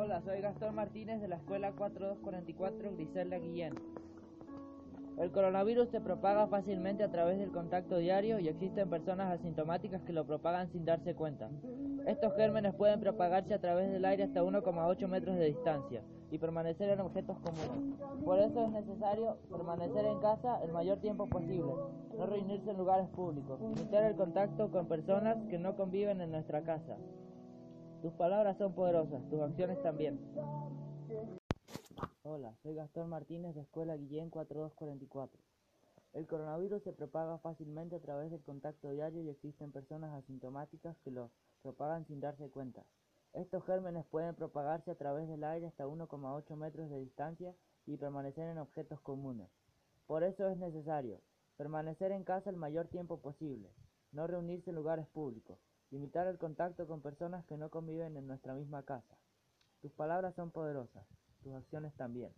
Hola, soy Gastón Martínez de la Escuela 4244 Griselda Guillén. El coronavirus se propaga fácilmente a través del contacto diario y existen personas asintomáticas que lo propagan sin darse cuenta. Estos gérmenes pueden propagarse a través del aire hasta 1,8 metros de distancia y permanecer en objetos comunes. Por eso es necesario permanecer en casa el mayor tiempo posible, no reunirse en lugares públicos, limitar el contacto con personas que no conviven en nuestra casa. Tus palabras son poderosas, tus acciones también. Hola, soy Gastón Martínez de Escuela Guillén 4244. El coronavirus se propaga fácilmente a través del contacto diario y existen personas asintomáticas que lo propagan sin darse cuenta. Estos gérmenes pueden propagarse a través del aire hasta 1,8 metros de distancia y permanecer en objetos comunes. Por eso es necesario permanecer en casa el mayor tiempo posible, no reunirse en lugares públicos, limitar el contacto con personas que no conviven en nuestra misma casa. Tus palabras son poderosas, tus acciones también.